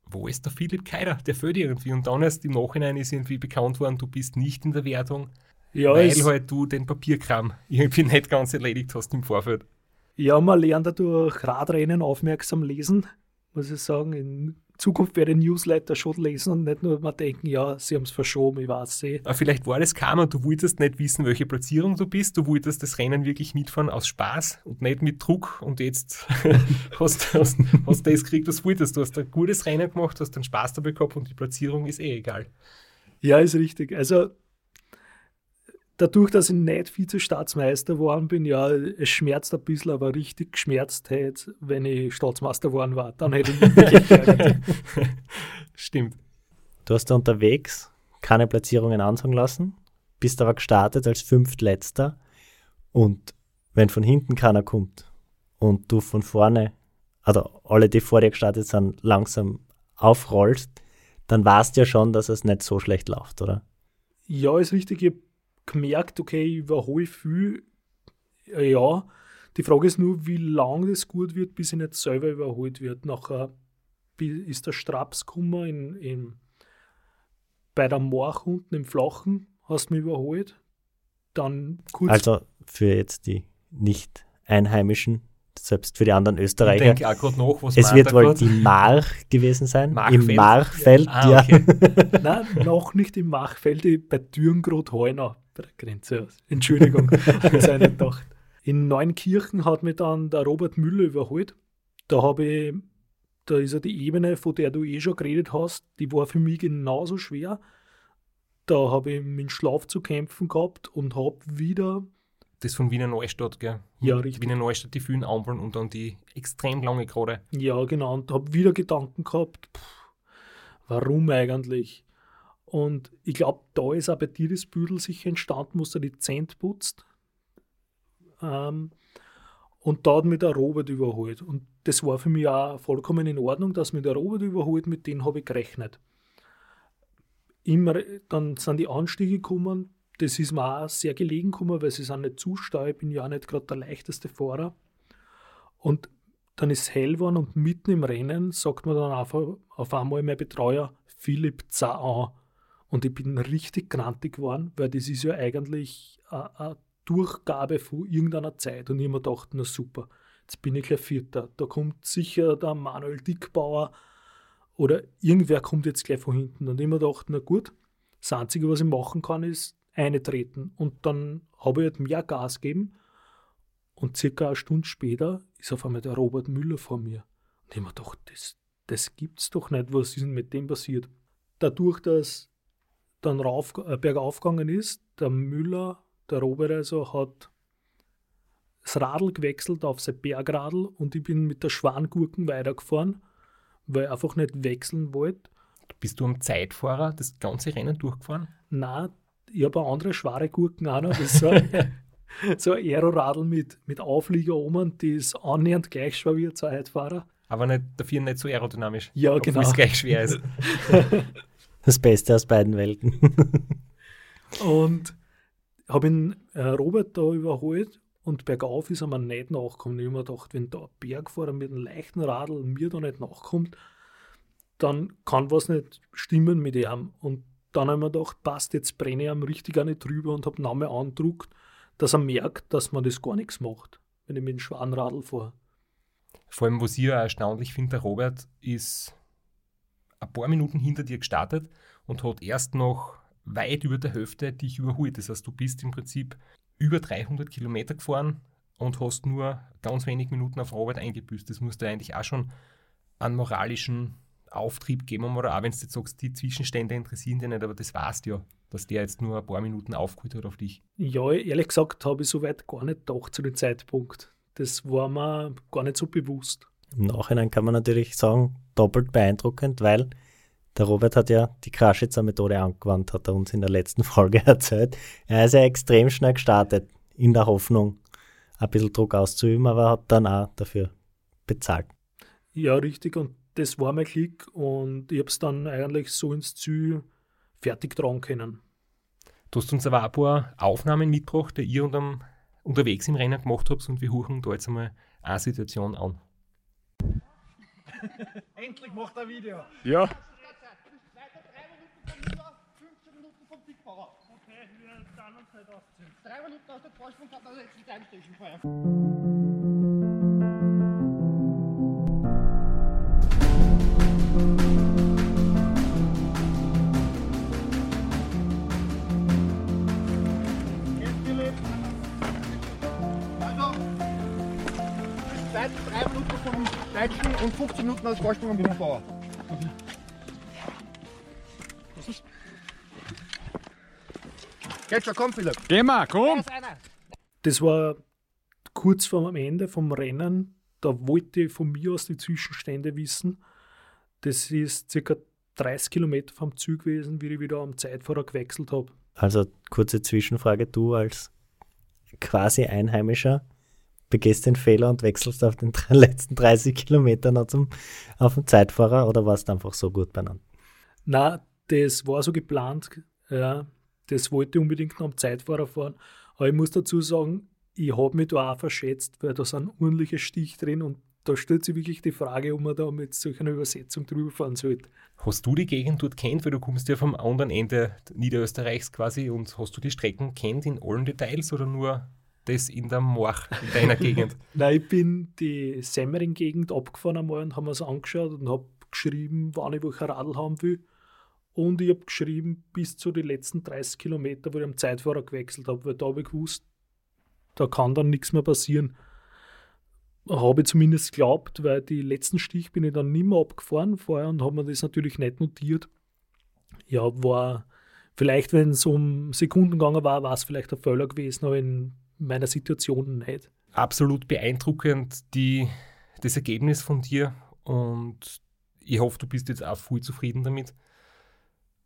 wo ist der Philipp Keider? Der fehlt irgendwie. Und dann erst im Nachhinein ist irgendwie bekannt worden, du bist nicht in der Wertung, ja, weil halt du den Papierkram irgendwie nicht ganz erledigt hast im Vorfeld. Ja, man lernt dadurch Radrennen aufmerksam lesen, muss ich sagen. In Zukunft werde ich Newsletter schon lesen und nicht nur mal denken, ja, sie haben es verschoben, ich weiß eh. Aber vielleicht war das Karma, du wolltest nicht wissen, welche Platzierung du bist, du wolltest das Rennen wirklich mitfahren aus Spaß und nicht mit Druck und jetzt hast du hast, hast das gekriegt, was du wolltest. Du hast ein gutes Rennen gemacht, hast dann Spaß dabei gehabt und die Platzierung ist eh egal. Ja, ist richtig. Also dadurch, dass ich nicht Vize-Staatsmeister geworden bin, ja, es schmerzt ein bisschen, aber richtig geschmerzt hätte, wenn ich Staatsmeister geworden war. Dann hätte ich mich Stimmt. Du hast da unterwegs keine Platzierungen ansagen lassen, bist aber gestartet als Fünftletzter und wenn von hinten keiner kommt und du von vorne, also alle, die vor dir gestartet sind, langsam aufrollst, dann weißt du ja schon, dass es nicht so schlecht läuft, oder? Ja, ist richtig. Ich gemerkt, okay, ich überhole viel. Ja, die Frage ist nur, wie lange das gut wird, bis ich nicht selber überholt wird. Nachher ist der Strapskummer in, in, bei der Morch unten im Flachen, hast du mich überholt. Dann kurz. Also für jetzt die Nicht-Einheimischen, selbst für die anderen Österreicher. Ich denke auch gerade nach, was Es wird wohl grad? die March gewesen sein. Marchfeld? Im Marchfeld, ja. Ah, okay. Nein, noch nicht im Marchfeld, bei Dürngrot-Heunau bei der Grenze aus. Entschuldigung, habe ich nicht gedacht. In Neunkirchen hat mich dann der Robert Müller überholt. Da habe ich, da ist ja die Ebene, von der du eh schon geredet hast, die war für mich genauso schwer. Da habe ich mit Schlaf zu kämpfen gehabt und habe wieder. Das von Wiener Neustadt, gell? Ja, richtig. Wiener Neustadt, die vielen Ampeln und dann die extrem lange Gerade. Ja, genau. Und habe wieder Gedanken gehabt, pff, warum eigentlich? Und ich glaube, da ist auch bei dir das Büdel sicher entstanden, wo du die Zent putzt. Ähm, und da hat mich der Robert überholt. Und das war für mich auch vollkommen in Ordnung, dass mich der Robert überholt, mit dem habe ich gerechnet. Immer, dann sind die Anstiege gekommen, das ist mir auch sehr gelegen gekommen, weil sie sind nicht zu steil, ich bin ja auch nicht gerade der leichteste Fahrer. Und dann ist es hell geworden und mitten im Rennen sagt mir dann einfach auf einmal mein Betreuer Philipp Zahn. Und ich bin richtig grantig geworden, weil das ist ja eigentlich eine Durchgabe von irgendeiner Zeit. Und ich mir gedacht, na super, jetzt bin ich gleich Vierter. Da kommt sicher der Manuel Dickbauer oder irgendwer kommt jetzt gleich von hinten. Und ich mir gedacht, na gut, das Einzige, was ich machen kann, ist eintreten. Und dann habe ich halt mehr Gas gegeben. Und circa eine Stunde später ist auf einmal der Robert Müller vor mir. Und ich mir gedacht, das, das es doch nicht. Was ist denn mit dem passiert? Dadurch, dass dann rauf, äh, bergauf gegangen ist, der Müller, der Robert also, hat das Radl gewechselt auf sein Bergradl und ich bin mit der Schwangurken weitergefahren, weil ich einfach nicht wechseln wollte. Bist du am Zeitfahrer das ganze Rennen durchgefahren? Nein, ich habe andere schwere Gurken auch noch. Das ist so, ein, so ein Aeroradl mit, mit Auflieger oben, die ist annähernd gleich schwer wie ein Zeitfahrer. Aber nicht, dafür nicht so aerodynamisch. Ja, genau. es gleich schwer ist. Das Beste aus beiden Welten. und habe ihn äh, Robert da überholt und bergauf ist er mir nicht nachgekommen. Ich habe mir gedacht, wenn da ein Bergfahrer mit einem leichten Radl mir da nicht nachkommt, dann kann was nicht stimmen mit ihm. Und dann habe ich mir gedacht, passt, jetzt brenne ich ihm richtig auch nicht drüber und habe Name andruckt, dass er merkt, dass man das gar nichts macht, wenn ich mit dem Schwanradl fahre. Vor allem, was ich ja erstaunlich finde, der Robert ist ein paar Minuten hinter dir gestartet und hat erst noch weit über der Hälfte dich überholt. Das heißt, du bist im Prinzip über 300 Kilometer gefahren und hast nur ganz wenig Minuten auf Robert eingebüßt. Das musste eigentlich auch schon einen moralischen Auftrieb geben, oder auch wenn du jetzt sagst, die Zwischenstände interessieren dich nicht, aber das weißt ja, dass der jetzt nur ein paar Minuten aufgeholt hat auf dich. Ja, ehrlich gesagt habe ich soweit gar nicht gedacht zu dem Zeitpunkt. Das war mir gar nicht so bewusst. Im Nachhinein kann man natürlich sagen, doppelt beeindruckend, weil der Robert hat ja die Kraschitzer-Methode angewandt, hat er uns in der letzten Folge erzählt. Er ist ja extrem schnell gestartet, in der Hoffnung, ein bisschen Druck auszuüben, aber hat dann auch dafür bezahlt. Ja, richtig. Und das war mein Klick und ich habe es dann eigentlich so ins Ziel fertig tragen können. Du hast uns aber ein paar Aufnahmen mitgebracht, die ihr unterm, unterwegs im Rennen gemacht habt und wir huchen da jetzt einmal eine Situation an. Endlich macht er Video. Ja. Drei Minuten aus der Vorsprung hat er jetzt die Time Station Feuer. Geht, Zeit drei Minuten vom Deutschen und 15 Minuten aus Vorsprung am ist? Geht schon, komm Philipp. Geh mal, komm. Das war kurz vor dem Ende vom Rennen. Da wollte ich von mir aus die Zwischenstände wissen. Das ist circa 30 Kilometer vom Ziel gewesen, wie ich wieder am Zeitfahrer gewechselt habe. Also kurze Zwischenfrage, du als quasi Einheimischer begehst den Fehler und wechselst auf den drei- letzten 30 Kilometern noch zum, auf den Zeitfahrer oder warst du einfach so gut beieinander? Na, das war so geplant. Ja, das wollte ich unbedingt noch am Zeitfahrer fahren. Aber ich muss dazu sagen, ich habe mich da auch verschätzt, weil da sind ordentliche Stich drin und da stellt sich wirklich die Frage, ob man da mit solch einer Übersetzung drüber fahren sollte. Hast du die Gegend dort kennt, weil du kommst ja vom anderen Ende Niederösterreichs quasi und hast du die Strecken kennt in allen Details oder nur das in der Morch, in deiner Gegend? Nein, ich bin die Semmering-Gegend abgefahren einmal und haben es angeschaut und habe geschrieben, wann ich welcher Radl haben will. Und ich habe geschrieben, bis zu den letzten 30 Kilometer, wo ich am Zeitfahrer gewechselt habe, weil da habe ich gewusst, da kann dann nichts mehr passieren. Habe ich zumindest geglaubt, weil die letzten Stich bin ich dann nicht mehr abgefahren vorher und habe mir das natürlich nicht notiert. Ja, war vielleicht, wenn es um Sekunden gegangen war, war es vielleicht ein Fehler gewesen, aber in meiner Situation nicht. Absolut beeindruckend, die, das Ergebnis von dir und ich hoffe, du bist jetzt auch voll zufrieden damit.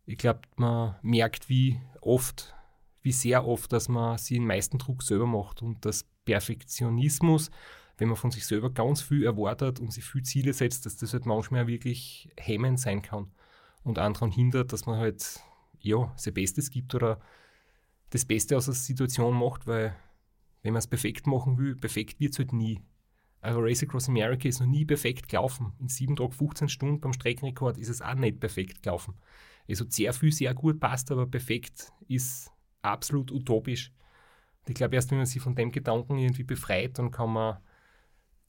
Ich glaube, man merkt, wie oft, wie sehr oft, dass man sich den meisten Druck selber macht und dass Perfektionismus, wenn man von sich selber ganz viel erwartet und sich viel Ziele setzt, dass das halt manchmal wirklich hemmend sein kann und daran hindert, dass man halt ja, sein Bestes gibt oder das Beste aus der Situation macht, weil wenn man es perfekt machen will, perfekt wird es halt nie. Also Race Across America ist noch nie perfekt gelaufen. In 7 Tagen 15 Stunden beim Streckenrekord ist es auch nicht perfekt gelaufen. Es hat sehr viel, sehr gut passt, aber perfekt ist absolut utopisch. Und ich glaube, erst wenn man sich von dem Gedanken irgendwie befreit, dann kann man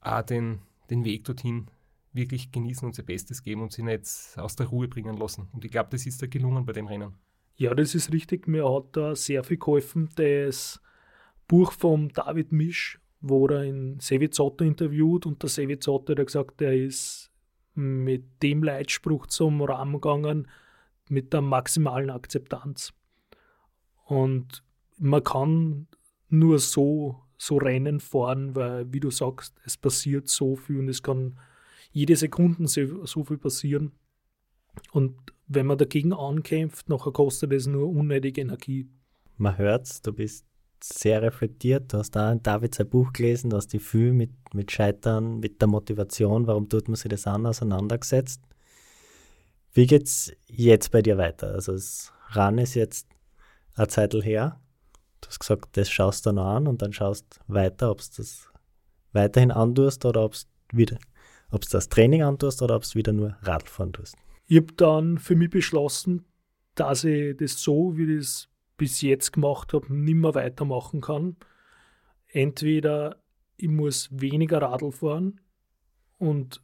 auch den, den Weg dorthin wirklich genießen und sein Bestes geben und sich nicht aus der Ruhe bringen lassen. Und ich glaube, das ist da gelungen bei dem Rennen. Ja, das ist richtig. Mir hat da sehr viel geholfen. Das Buch von David Misch, wo er in Sevizotto interviewt und der Sevizotto hat gesagt, er ist mit dem Leitspruch zum Rahmen gegangen, mit der maximalen Akzeptanz. Und man kann nur so, so Rennen fahren, weil, wie du sagst, es passiert so viel und es kann jede Sekunde so, viel passieren. Und wenn man dagegen ankämpft, nachher kostet es nur unnötige Energie. Man hört's, du bist sehr reflektiert, du hast da in David sein Buch gelesen, du hast dich viel mit, mit Scheitern, mit der Motivation, warum tut man sich das an, auseinandergesetzt. Wie geht's jetzt bei dir weiter? Also das RAN ist jetzt eine Zeit her. Du hast gesagt, das schaust du noch an und dann schaust weiter, ob du das weiterhin antust oder ob du das Training antust oder ob du wieder nur Radfahren tust. Ich habe dann für mich beschlossen, dass ich das so, wie es bis jetzt gemacht habe, nicht mehr weitermachen kann. Entweder ich muss weniger Radl fahren und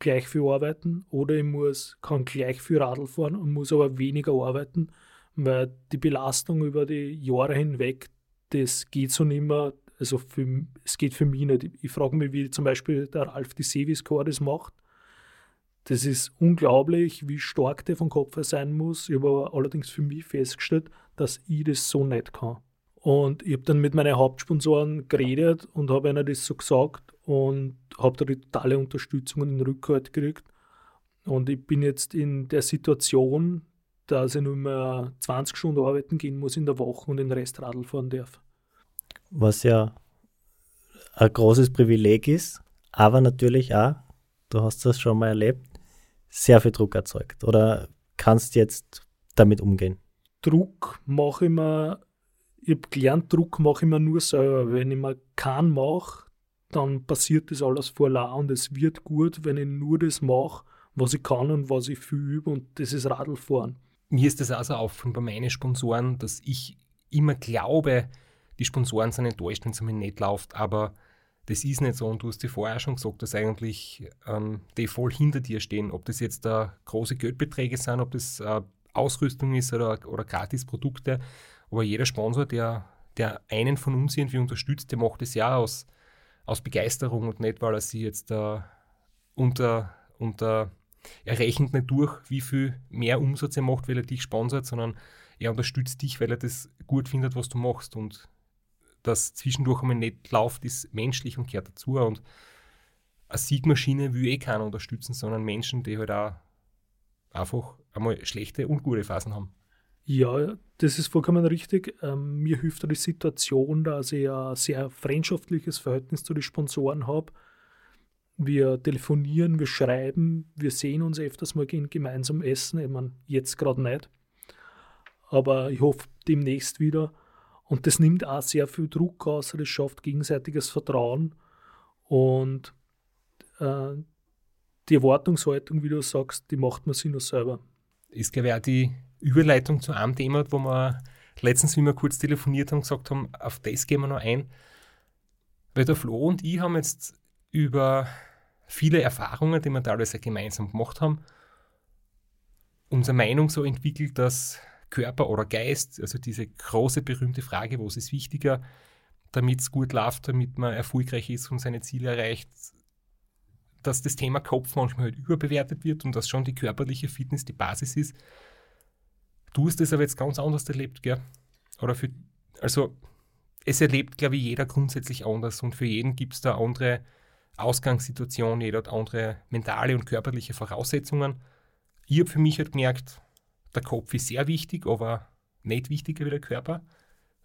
gleich viel arbeiten oder ich muss, kann gleich viel Radl fahren und muss aber weniger arbeiten, weil die Belastung über die Jahre hinweg, das geht so nicht mehr. Also für, es geht für mich nicht. Ich frage mich, wie zum Beispiel der Ralf die Sevis-Core das macht. Das ist unglaublich, wie stark der vom Kopf her sein muss. Ich habe allerdings für mich festgestellt, dass ich das so nicht kann. Und ich habe dann mit meinen Hauptsponsoren geredet und habe ihnen das so gesagt und habe da die totale Unterstützung und den Rückhalt gekriegt. Und ich bin jetzt in der Situation, dass ich nur mehr 20 Stunden arbeiten gehen muss in der Woche und den Rest Radl fahren darf. Was ja ein großes Privileg ist, aber natürlich auch, du hast das schon mal erlebt, sehr viel Druck erzeugt. Oder kannst jetzt damit umgehen? Druck mache ich mir, ich habe gelernt, Druck mache ich mir nur selber. Wenn ich mir keinen mache, dann passiert das alles vor und es wird gut, wenn ich nur das mache, was ich kann und was ich viel übe und das ist Radlfahren. Mir ist das auch so aufgefallen bei meinen Sponsoren, dass ich immer glaube, die Sponsoren sind enttäuscht, wenn es mir nicht läuft, aber das ist nicht so und du hast dir vorher schon gesagt, dass eigentlich ähm, die voll hinter dir stehen, ob das jetzt da große Geldbeträge sind, ob das äh, Ausrüstung ist oder, oder Gratisprodukte, aber jeder Sponsor, der, der einen von uns irgendwie unterstützt, der macht das ja aus, aus Begeisterung und nicht, weil er sich jetzt äh, unter, unter er rechnet nicht durch, wie viel mehr Umsatz er macht, weil er dich sponsert, sondern er unterstützt dich, weil er das gut findet, was du machst. Und das zwischendurch einmal nicht läuft, ist menschlich und gehört dazu. Und eine Siegmaschine will eh keiner unterstützen, sondern Menschen, die halt auch einfach einmal schlechte und gute Phasen haben. Ja, das ist vollkommen richtig. Ähm, mir hilft die Situation, dass ich ein sehr freundschaftliches Verhältnis zu den Sponsoren habe. Wir telefonieren, wir schreiben, wir sehen uns öfters mal gehen gemeinsam essen. Ich meine, jetzt gerade nicht. Aber ich hoffe demnächst wieder. Und das nimmt auch sehr viel Druck aus, das schafft gegenseitiges Vertrauen und äh, die Erwartungshaltung, wie du sagst, die macht man sich nur selber. Ist, glaube ich, auch die Überleitung zu einem Thema, wo wir letztens, wie wir kurz telefoniert haben, gesagt haben, auf das gehen wir noch ein. Weil der Flo und ich haben jetzt über viele Erfahrungen, die wir teilweise gemeinsam gemacht haben, unsere Meinung so entwickelt, dass Körper oder Geist, also diese große berühmte Frage, was ist wichtiger, damit es gut läuft, damit man erfolgreich ist und seine Ziele erreicht, dass das Thema Kopf manchmal halt überbewertet wird und dass schon die körperliche Fitness die Basis ist. Du hast das aber jetzt ganz anders erlebt, gell? Oder für, also es erlebt, glaube ich, jeder grundsätzlich anders und für jeden gibt es da andere Ausgangssituation, jeder hat andere mentale und körperliche Voraussetzungen. Ich habe für mich halt gemerkt, der Kopf ist sehr wichtig, aber nicht wichtiger wie der Körper.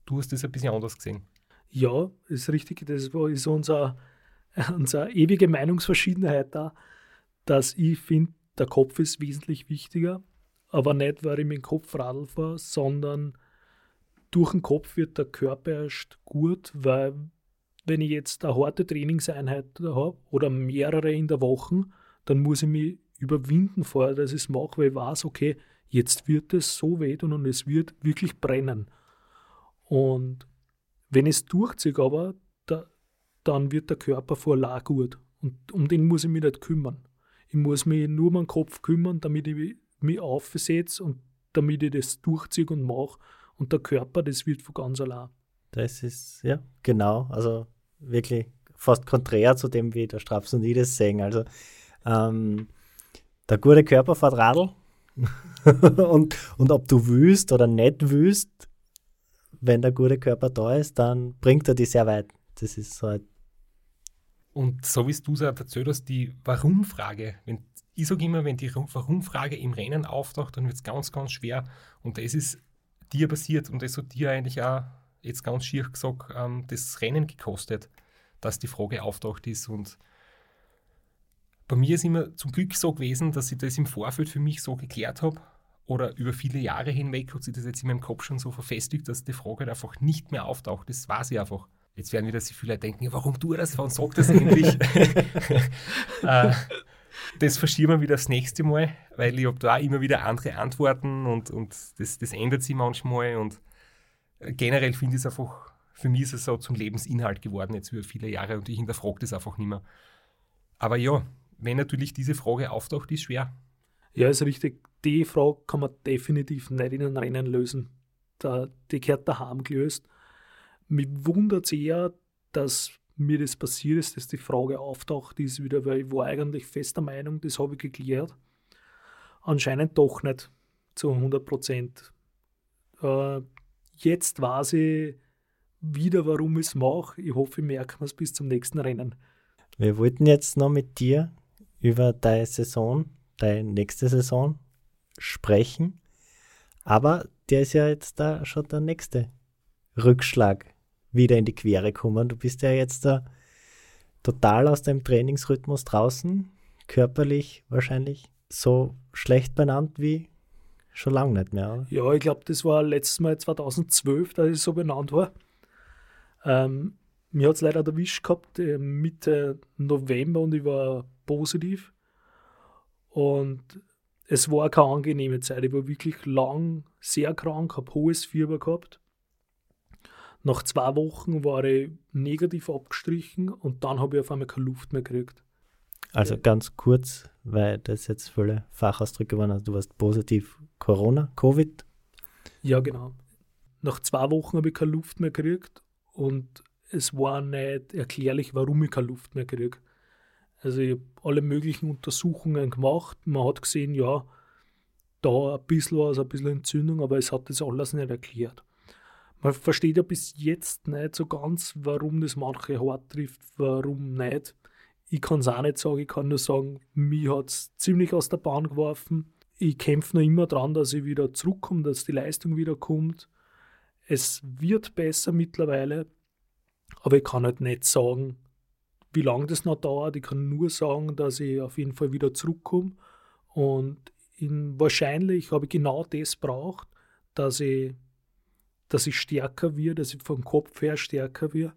Du hast das ein bisschen anders gesehen. Ja, ist richtig. Das ist unser, unsere ewige Meinungsverschiedenheit da, dass ich finde, der Kopf ist wesentlich wichtiger, aber nicht, weil ich mit dem Kopf Radl fahre, sondern durch den Kopf wird der Körper erst gut, weil wenn ich jetzt eine harte Trainingseinheit habe oder mehrere in der Woche, dann muss ich mich überwinden vorher, dass ich es mache, weil ich weiß, okay, jetzt wird es so wehtun und es wird wirklich brennen. Und wenn es durchzieht, aber dann wird der Körper vor gut. Und um den muss ich mich nicht kümmern. Ich muss mich nur um den Kopf kümmern, damit ich mich aufsetze und damit ich das durchziehe und mache. Und der Körper, das wird von ganz allein. Das ist, ja, genau. Also wirklich fast konträr zu dem, wie der Straps und ich das sehen. Also ähm, der gute Körper fährt Radl und, und ob du wüst oder nicht wüst, wenn der gute Körper da ist, dann bringt er dich sehr weit. Das ist halt. Und so wie du es erzählt hast, die Warum-Frage, ich sage immer, wenn die Warum-Frage im Rennen auftaucht, dann wird es ganz, ganz schwer. Und das ist dir passiert und das hat dir eigentlich auch jetzt ganz schier gesagt, ähm, das Rennen gekostet, dass die Frage auftaucht ist. Und bei mir ist immer zum Glück so gewesen, dass ich das im Vorfeld für mich so geklärt habe. Oder über viele Jahre hinweg hat sich das jetzt in meinem Kopf schon so verfestigt, dass die Frage einfach nicht mehr auftaucht. Das war sie einfach. Jetzt werden wieder so viele denken, warum tue das? Warum sagt das endlich? äh, das verschieben wir wieder das nächste Mal, weil ich habe da immer wieder andere Antworten und, und das, das ändert sich manchmal. Und generell finde ich es einfach, für mich ist es so zum Lebensinhalt geworden jetzt über viele Jahre und ich hinterfrage das einfach nicht mehr. Aber ja, wenn natürlich diese Frage auftaucht, ist schwer. Ja, ist richtig. Die Frage kann man definitiv nicht in einem Rennen lösen. Da, die gehört daheim gelöst. Mich wundert es eher, dass mir das passiert ist, dass die Frage auftaucht, ist wieder, weil ich war eigentlich fester Meinung, das habe ich geklärt. Anscheinend doch nicht zu 100 Prozent. Äh, jetzt weiß ich wieder, warum ich es mache. Ich hoffe, ich merke es bis zum nächsten Rennen. Wir wollten jetzt noch mit dir über deine Saison, deine nächste Saison sprechen. Aber der ist ja jetzt da schon der nächste Rückschlag wieder in die Quere gekommen. Du bist ja jetzt da total aus deinem Trainingsrhythmus draußen, körperlich wahrscheinlich so schlecht benannt wie schon lange nicht mehr. Oder? Ja, ich glaube, das war letztes Mal 2012, da ich so benannt war. Ähm, mir hat es leider erwischt gehabt, äh, Mitte November und ich war positiv. Und es war keine angenehme Zeit. Ich war wirklich lang sehr krank, habe hohes Fieber gehabt. Nach zwei Wochen war ich negativ abgestrichen und dann habe ich auf einmal keine Luft mehr gekriegt. Also ganz kurz, weil das jetzt viele Fachausdrücke waren. Also du warst positiv Corona, Covid. Ja, genau. Nach zwei Wochen habe ich keine Luft mehr gekriegt und es war nicht erklärlich, warum ich keine Luft mehr kriege. Also ich habe alle möglichen Untersuchungen gemacht. Man hat gesehen, ja, da ein bisschen was, ein bisschen Entzündung, aber es hat das alles nicht erklärt. Man versteht ja bis jetzt nicht so ganz, warum das manche hart trifft, warum nicht. Ich kann es auch nicht sagen, ich kann nur sagen, mich hat es ziemlich aus der Bahn geworfen. Ich kämpfe noch immer dran, dass ich wieder zurückkomme, dass die Leistung wieder kommt. Es wird besser mittlerweile, aber ich kann halt nicht sagen, wie lange das noch dauert. Ich kann nur sagen, dass ich auf jeden Fall wieder zurückkomme. Und in, wahrscheinlich habe ich genau das braucht, dass ich, dass ich stärker werde, dass ich vom Kopf her stärker werde.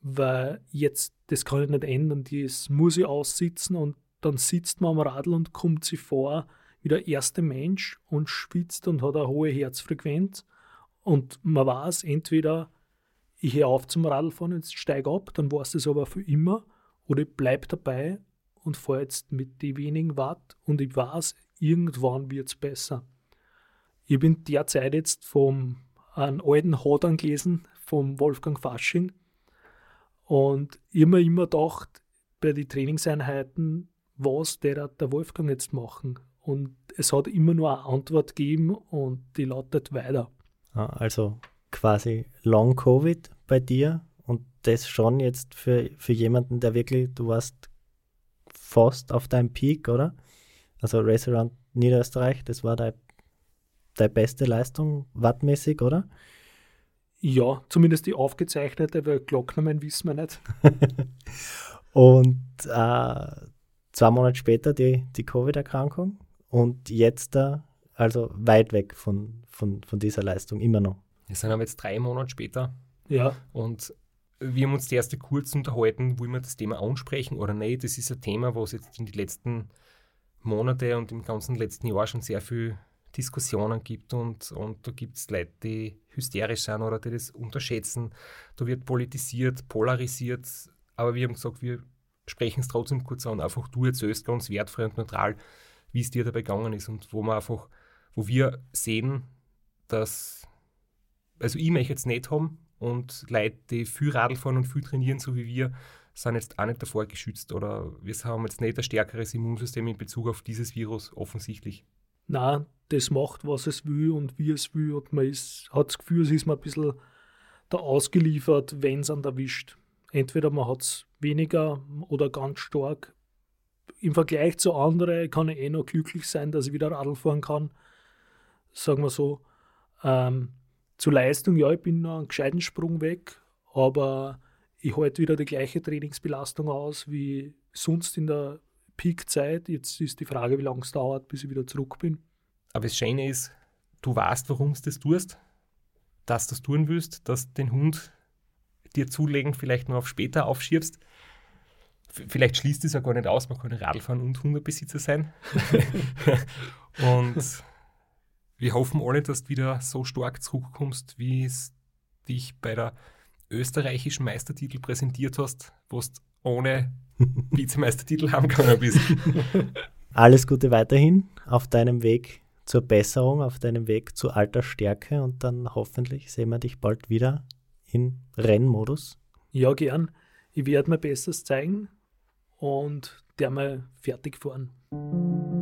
Weil jetzt, das kann ich nicht ändern. Das muss ich aussitzen und dann sitzt man am Radl und kommt sich vor wie der erste Mensch und schwitzt und hat eine hohe Herzfrequenz. Und man weiß, entweder ich höre auf zum Radlfahren und steige ab, dann war es das aber für immer. Oder ich bleibe dabei und fahre jetzt mit den wenigen Watt und ich weiß, irgendwann wird es besser. Ich bin derzeit jetzt vom einen alten Hodern gelesen, vom Wolfgang Fasching. Und immer immer gedacht, bei den Trainingseinheiten, was der, der Wolfgang jetzt machen. Und es hat immer nur eine Antwort gegeben und die lautet weiter. Also quasi Long Covid bei dir und das schon jetzt für, für jemanden, der wirklich, du warst fast auf deinem Peak, oder? Also Around Niederösterreich, das war deine, deine beste Leistung wattmäßig, oder? Ja, zumindest die aufgezeichnete, weil Glocknamen wissen wir nicht. und äh, zwei Monate später die, die Covid-Erkrankung und jetzt da, also weit weg von, von, von dieser Leistung, immer noch. Wir sind aber jetzt drei Monate später. Ja. Und wir haben uns die erste kurz unterhalten, wollen wir das Thema ansprechen oder nicht. Das ist ein Thema, was jetzt in den letzten Monate und im ganzen letzten Jahr schon sehr viel Diskussionen gibt und, und da gibt es Leute, die hysterisch sind oder die das unterschätzen. Da wird politisiert, polarisiert, aber wir haben gesagt, wir sprechen es trotzdem kurz an. Einfach du erzählst ganz wertfrei und neutral, wie es dir dabei gegangen ist und wo wir einfach, wo wir sehen, dass also ich möchte jetzt nicht haben und Leute, die viel Radl fahren und viel trainieren, so wie wir, sind jetzt auch nicht davor geschützt oder wir haben jetzt nicht ein stärkeres Immunsystem in Bezug auf dieses Virus offensichtlich. Na, das macht, was es will und wie es will und man ist, hat das Gefühl, es ist man ein bisschen da ausgeliefert, wenn es an erwischt. Entweder man hat es weniger oder ganz stark. Im Vergleich zu anderen kann ich eh noch glücklich sein, dass ich wieder Radl fahren kann. Sagen wir so. Ähm, zur Leistung, ja, ich bin noch einen gescheiten Sprung weg, aber ich halte wieder die gleiche Trainingsbelastung aus wie sonst in der Peakzeit. Jetzt ist die Frage, wie lange es dauert, bis ich wieder zurück bin. Aber das Schöne ist, du weißt, warum du das tust, dass du das tun willst, dass den Hund dir zulegen vielleicht nur auf später aufschiebst. Vielleicht schließt es ja gar nicht aus, man kann Radfahren und Hundebesitzer sein. und wir hoffen alle, dass du wieder so stark zurückkommst, wie es dich bei der österreichischen Meistertitel präsentiert hast, wo du ohne Vizemeistertitel haben können bist. Alles Gute weiterhin auf deinem Weg zur Besserung, auf deinem Weg zu alter Stärke und dann hoffentlich sehen wir dich bald wieder in Rennmodus. Ja, gern. Ich werde mein Bestes zeigen und der mal fertig fahren.